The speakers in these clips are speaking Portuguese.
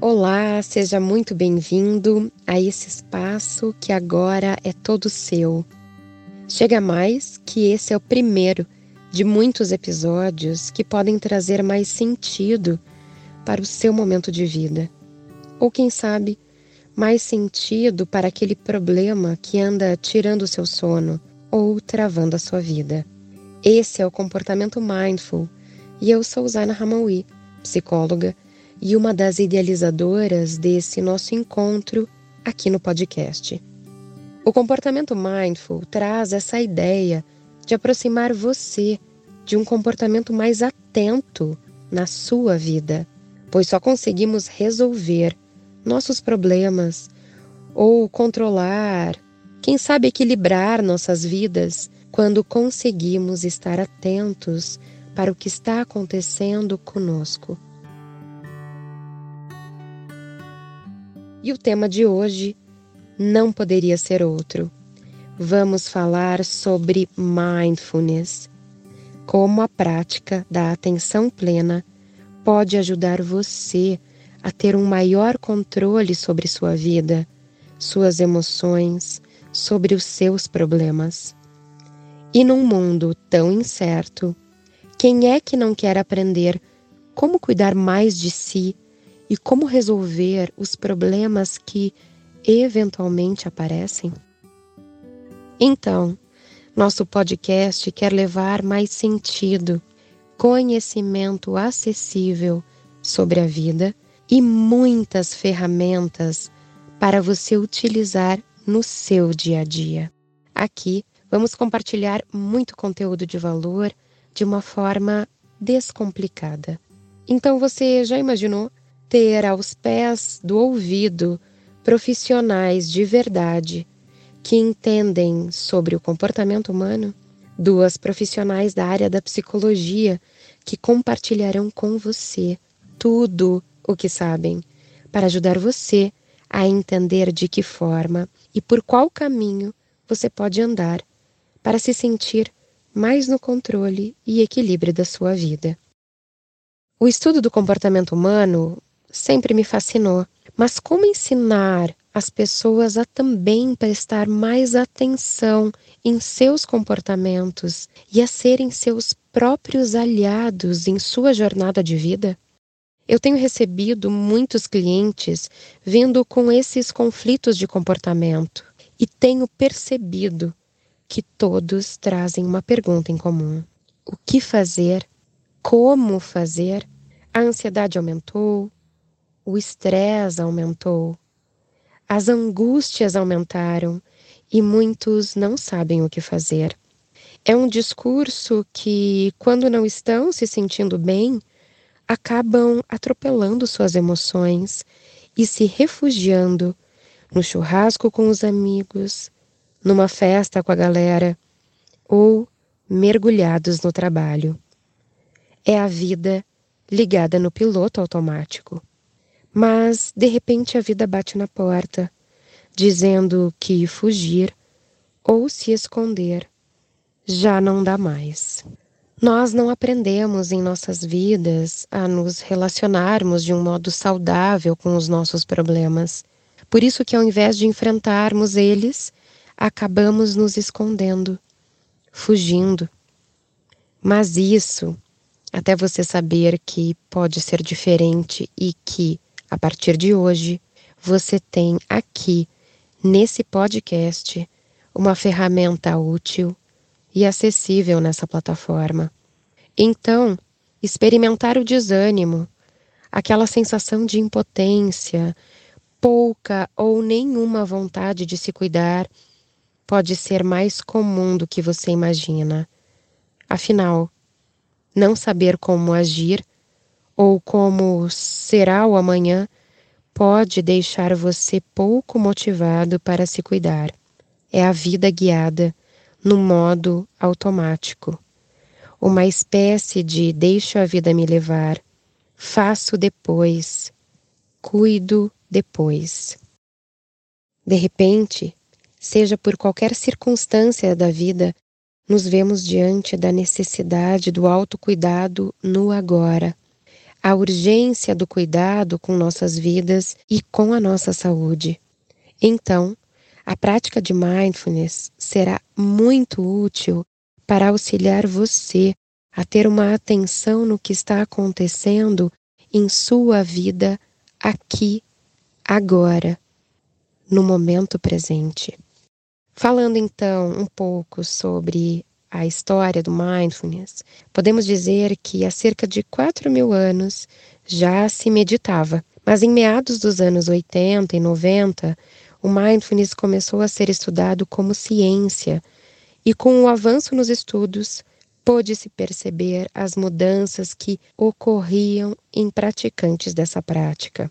Olá, seja muito bem-vindo a esse espaço que agora é todo seu. Chega mais que esse é o primeiro de muitos episódios que podem trazer mais sentido para o seu momento de vida. Ou quem sabe, mais sentido para aquele problema que anda tirando o seu sono ou travando a sua vida. Esse é o comportamento mindful e eu sou Zaina Ramaui, psicóloga e uma das idealizadoras desse nosso encontro aqui no podcast. O comportamento mindful traz essa ideia de aproximar você de um comportamento mais atento na sua vida, pois só conseguimos resolver nossos problemas ou controlar, quem sabe equilibrar nossas vidas quando conseguimos estar atentos para o que está acontecendo conosco. E o tema de hoje não poderia ser outro. Vamos falar sobre mindfulness, como a prática da atenção plena pode ajudar você a ter um maior controle sobre sua vida, suas emoções, sobre os seus problemas. E num mundo tão incerto, quem é que não quer aprender como cuidar mais de si e como resolver os problemas que eventualmente aparecem? Então, nosso podcast quer levar mais sentido, conhecimento acessível sobre a vida e muitas ferramentas para você utilizar no seu dia a dia. Aqui vamos compartilhar muito conteúdo de valor de uma forma descomplicada. Então você já imaginou ter aos pés do ouvido profissionais de verdade que entendem sobre o comportamento humano? Duas profissionais da área da psicologia que compartilharão com você tudo o que sabem para ajudar você a entender de que forma e por qual caminho você pode andar para se sentir mais no controle e equilíbrio da sua vida. O estudo do comportamento humano sempre me fascinou. Mas como ensinar as pessoas a também prestar mais atenção em seus comportamentos e a serem seus próprios aliados em sua jornada de vida? Eu tenho recebido muitos clientes vindo com esses conflitos de comportamento e tenho percebido que todos trazem uma pergunta em comum: o que fazer? Como fazer? A ansiedade aumentou, o estresse aumentou, as angústias aumentaram e muitos não sabem o que fazer. É um discurso que, quando não estão se sentindo bem, acabam atropelando suas emoções e se refugiando no churrasco com os amigos, numa festa com a galera ou mergulhados no trabalho. É a vida ligada no piloto automático. Mas, de repente, a vida bate na porta, dizendo que fugir ou se esconder já não dá mais. Nós não aprendemos em nossas vidas a nos relacionarmos de um modo saudável com os nossos problemas. Por isso que ao invés de enfrentarmos eles, acabamos nos escondendo, fugindo. Mas isso, até você saber que pode ser diferente e que a partir de hoje, você tem aqui, nesse podcast, uma ferramenta útil e acessível nessa plataforma. Então, experimentar o desânimo, aquela sensação de impotência, pouca ou nenhuma vontade de se cuidar, pode ser mais comum do que você imagina. Afinal, não saber como agir ou como será o amanhã pode deixar você pouco motivado para se cuidar. É a vida guiada no modo automático. Uma espécie de deixo a vida me levar, faço depois, cuido depois. De repente, seja por qualquer circunstância da vida, nos vemos diante da necessidade do autocuidado no agora a urgência do cuidado com nossas vidas e com a nossa saúde. Então, a prática de mindfulness será muito útil para auxiliar você a ter uma atenção no que está acontecendo em sua vida aqui, agora, no momento presente. Falando então um pouco sobre a história do mindfulness, podemos dizer que há cerca de 4 mil anos já se meditava. Mas em meados dos anos 80 e 90, o mindfulness começou a ser estudado como ciência, e com o avanço nos estudos, pôde-se perceber as mudanças que ocorriam em praticantes dessa prática.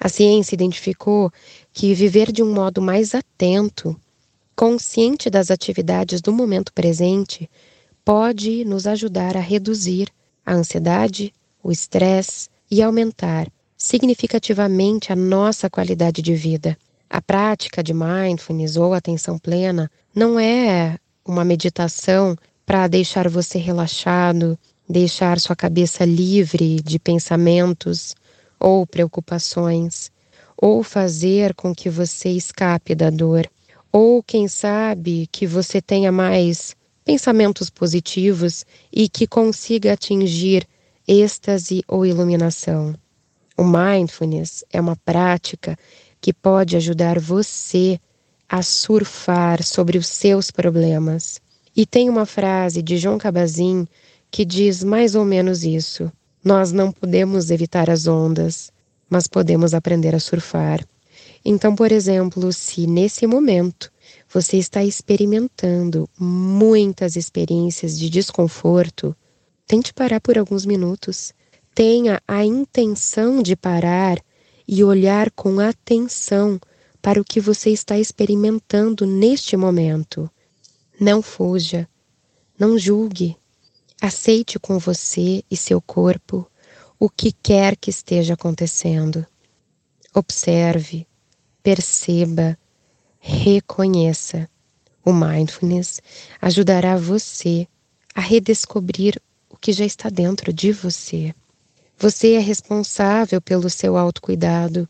A ciência identificou que viver de um modo mais atento consciente das atividades do momento presente, pode nos ajudar a reduzir a ansiedade, o estresse e aumentar significativamente a nossa qualidade de vida. A prática de mindfulness ou atenção plena não é uma meditação para deixar você relaxado, deixar sua cabeça livre de pensamentos ou preocupações, ou fazer com que você escape da dor. Ou quem sabe que você tenha mais pensamentos positivos e que consiga atingir êxtase ou iluminação. O mindfulness é uma prática que pode ajudar você a surfar sobre os seus problemas. E tem uma frase de João Cabazin que diz mais ou menos isso: Nós não podemos evitar as ondas, mas podemos aprender a surfar. Então, por exemplo, se nesse momento você está experimentando muitas experiências de desconforto, tente parar por alguns minutos. Tenha a intenção de parar e olhar com atenção para o que você está experimentando neste momento. Não fuja, não julgue. Aceite com você e seu corpo o que quer que esteja acontecendo. Observe, perceba, reconheça. O mindfulness ajudará você a redescobrir o que já está dentro de você. Você é responsável pelo seu autocuidado.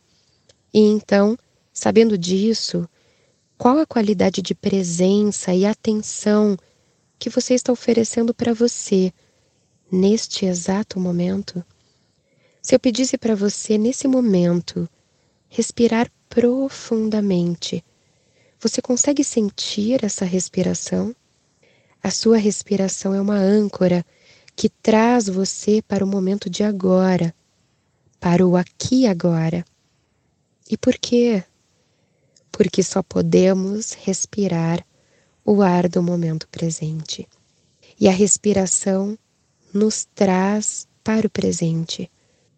E então, sabendo disso, qual a qualidade de presença e atenção que você está oferecendo para você neste exato momento? Se eu pedisse para você nesse momento respirar profundamente, você consegue sentir essa respiração? A sua respiração é uma âncora que traz você para o momento de agora, para o aqui agora. E por quê? Porque só podemos respirar o ar do momento presente. E a respiração nos traz para o presente.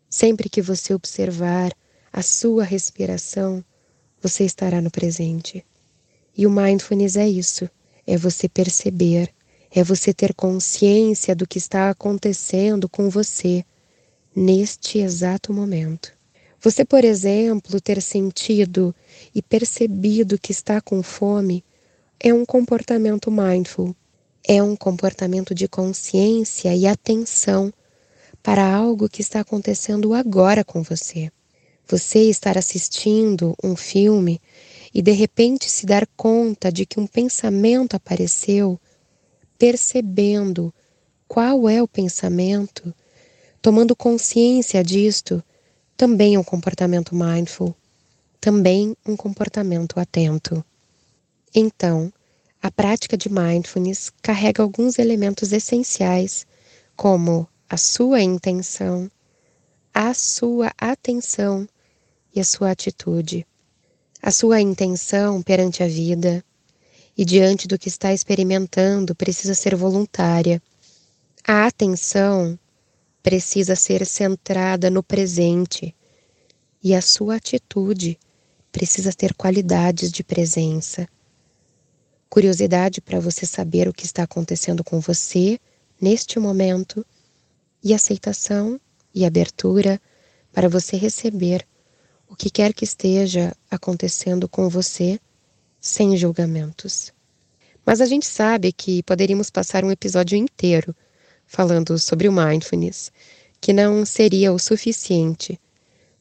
Sempre que você observar a sua respiração, você estará no presente. E o mindfulness é isso: é você perceber, é você ter consciência do que está acontecendo com você neste exato momento. Você, por exemplo, ter sentido e percebido que está com fome é um comportamento mindful, é um comportamento de consciência e atenção para algo que está acontecendo agora com você. Você estar assistindo um filme e de repente se dar conta de que um pensamento apareceu, percebendo qual é o pensamento, tomando consciência disto, também é um comportamento mindful, também um comportamento atento. Então, a prática de mindfulness carrega alguns elementos essenciais, como a sua intenção, a sua atenção e a sua atitude. A sua intenção perante a vida e diante do que está experimentando precisa ser voluntária. A atenção precisa ser centrada no presente e a sua atitude precisa ter qualidades de presença. Curiosidade para você saber o que está acontecendo com você neste momento e aceitação e abertura para você receber o que quer que esteja acontecendo com você sem julgamentos. Mas a gente sabe que poderíamos passar um episódio inteiro falando sobre o mindfulness, que não seria o suficiente,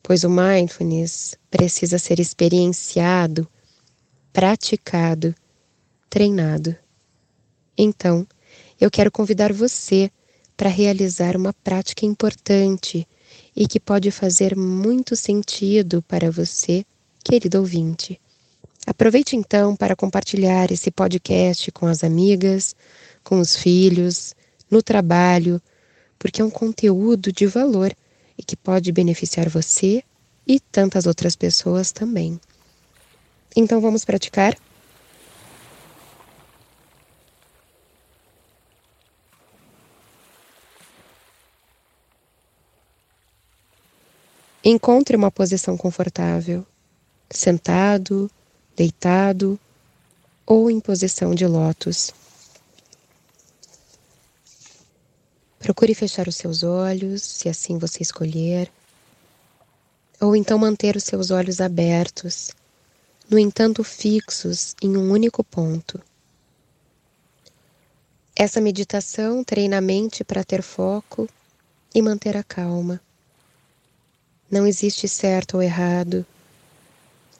pois o mindfulness precisa ser experienciado, praticado, treinado. Então, eu quero convidar você para realizar uma prática importante e que pode fazer muito sentido para você, querido ouvinte. Aproveite então para compartilhar esse podcast com as amigas, com os filhos, no trabalho, porque é um conteúdo de valor e que pode beneficiar você e tantas outras pessoas também. Então vamos praticar? Encontre uma posição confortável, sentado, deitado ou em posição de lótus. Procure fechar os seus olhos, se assim você escolher, ou então manter os seus olhos abertos, no entanto fixos em um único ponto. Essa meditação treina a mente para ter foco e manter a calma. Não existe certo ou errado,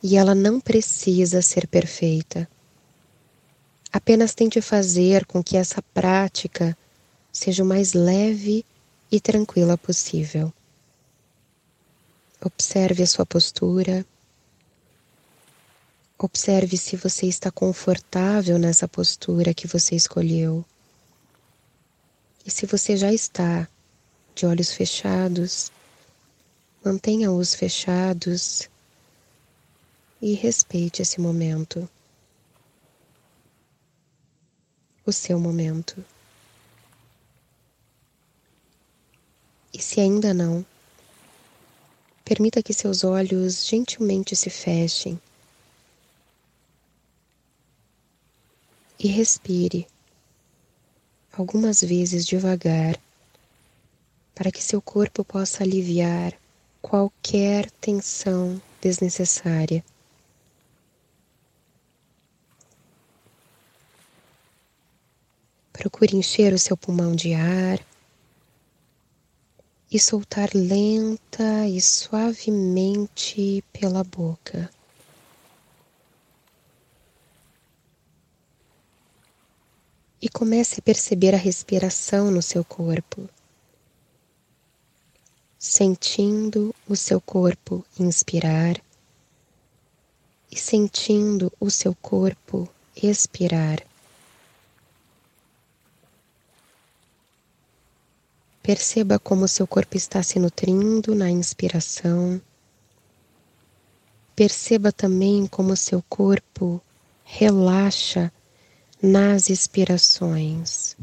e ela não precisa ser perfeita. Apenas tente fazer com que essa prática seja o mais leve e tranquila possível. Observe a sua postura. Observe se você está confortável nessa postura que você escolheu. E se você já está de olhos fechados, Mantenha-os fechados e respeite esse momento. O seu momento. E se ainda não, permita que seus olhos gentilmente se fechem e respire algumas vezes devagar para que seu corpo possa aliviar qualquer tensão desnecessária. Procure encher o seu pulmão de ar e soltar lenta e suavemente pela boca. E comece a perceber a respiração no seu corpo sentindo o seu corpo inspirar e sentindo o seu corpo expirar. Perceba como seu corpo está se nutrindo na inspiração. Perceba também como seu corpo relaxa nas expirações.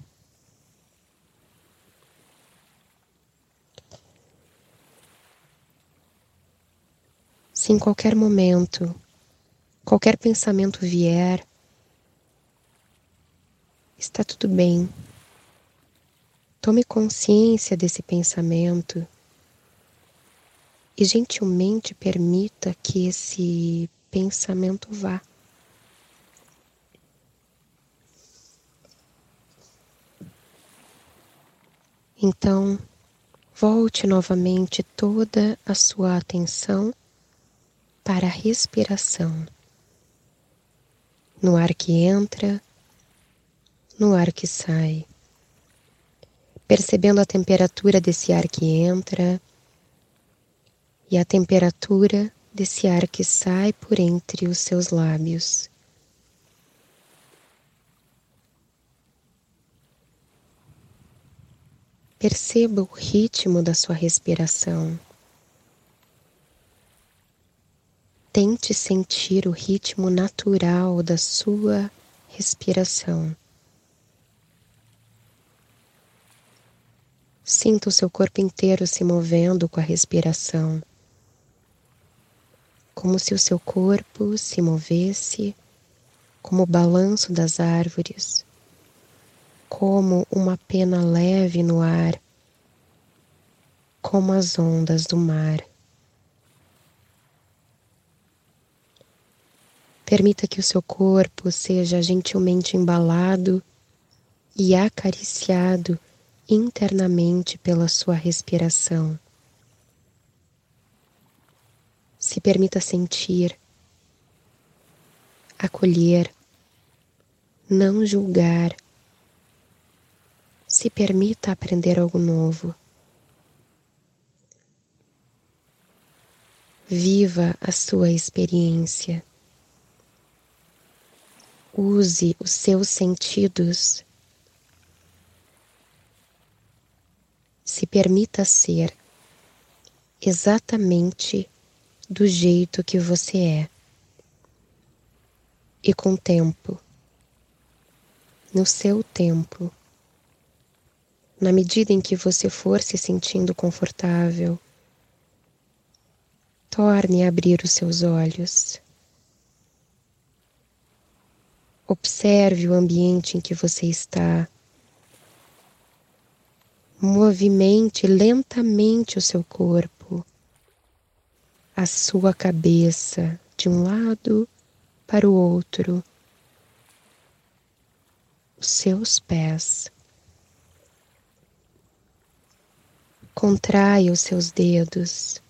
Se em qualquer momento, qualquer pensamento vier, está tudo bem. Tome consciência desse pensamento e gentilmente permita que esse pensamento vá. Então, volte novamente toda a sua atenção para a respiração. No ar que entra, no ar que sai. Percebendo a temperatura desse ar que entra e a temperatura desse ar que sai por entre os seus lábios. Perceba o ritmo da sua respiração. Tente sentir o ritmo natural da sua respiração. Sinta o seu corpo inteiro se movendo com a respiração, como se o seu corpo se movesse como o balanço das árvores, como uma pena leve no ar, como as ondas do mar. Permita que o seu corpo seja gentilmente embalado e acariciado internamente pela sua respiração. Se permita sentir, acolher, não julgar. Se permita aprender algo novo. Viva a sua experiência. Use os seus sentidos. Se permita ser exatamente do jeito que você é. E com tempo, no seu tempo, na medida em que você for se sentindo confortável, torne a abrir os seus olhos. Observe o ambiente em que você está. Movimente lentamente o seu corpo, a sua cabeça de um lado para o outro, os seus pés. Contraia os seus dedos.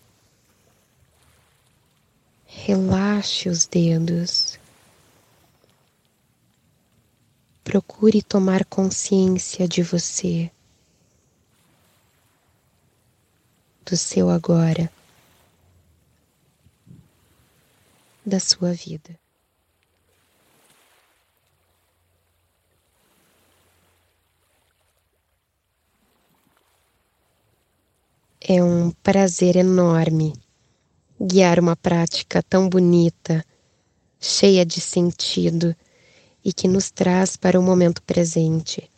Relaxe os dedos. Procure tomar consciência de você, do seu agora, da sua vida. É um prazer enorme guiar uma prática tão bonita, cheia de sentido e que nos traz para o momento presente,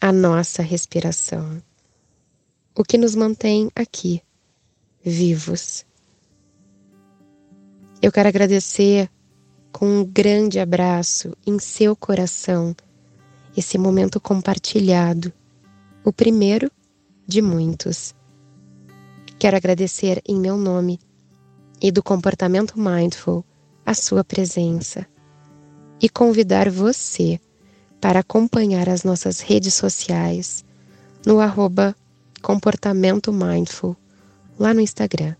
a nossa respiração. O que nos mantém aqui, vivos. Eu quero agradecer com um grande abraço em seu coração esse momento compartilhado, o primeiro de muitos. Quero agradecer em meu nome e do comportamento mindful a sua presença e convidar você para acompanhar as nossas redes sociais no arroba comportamento mindful lá no Instagram.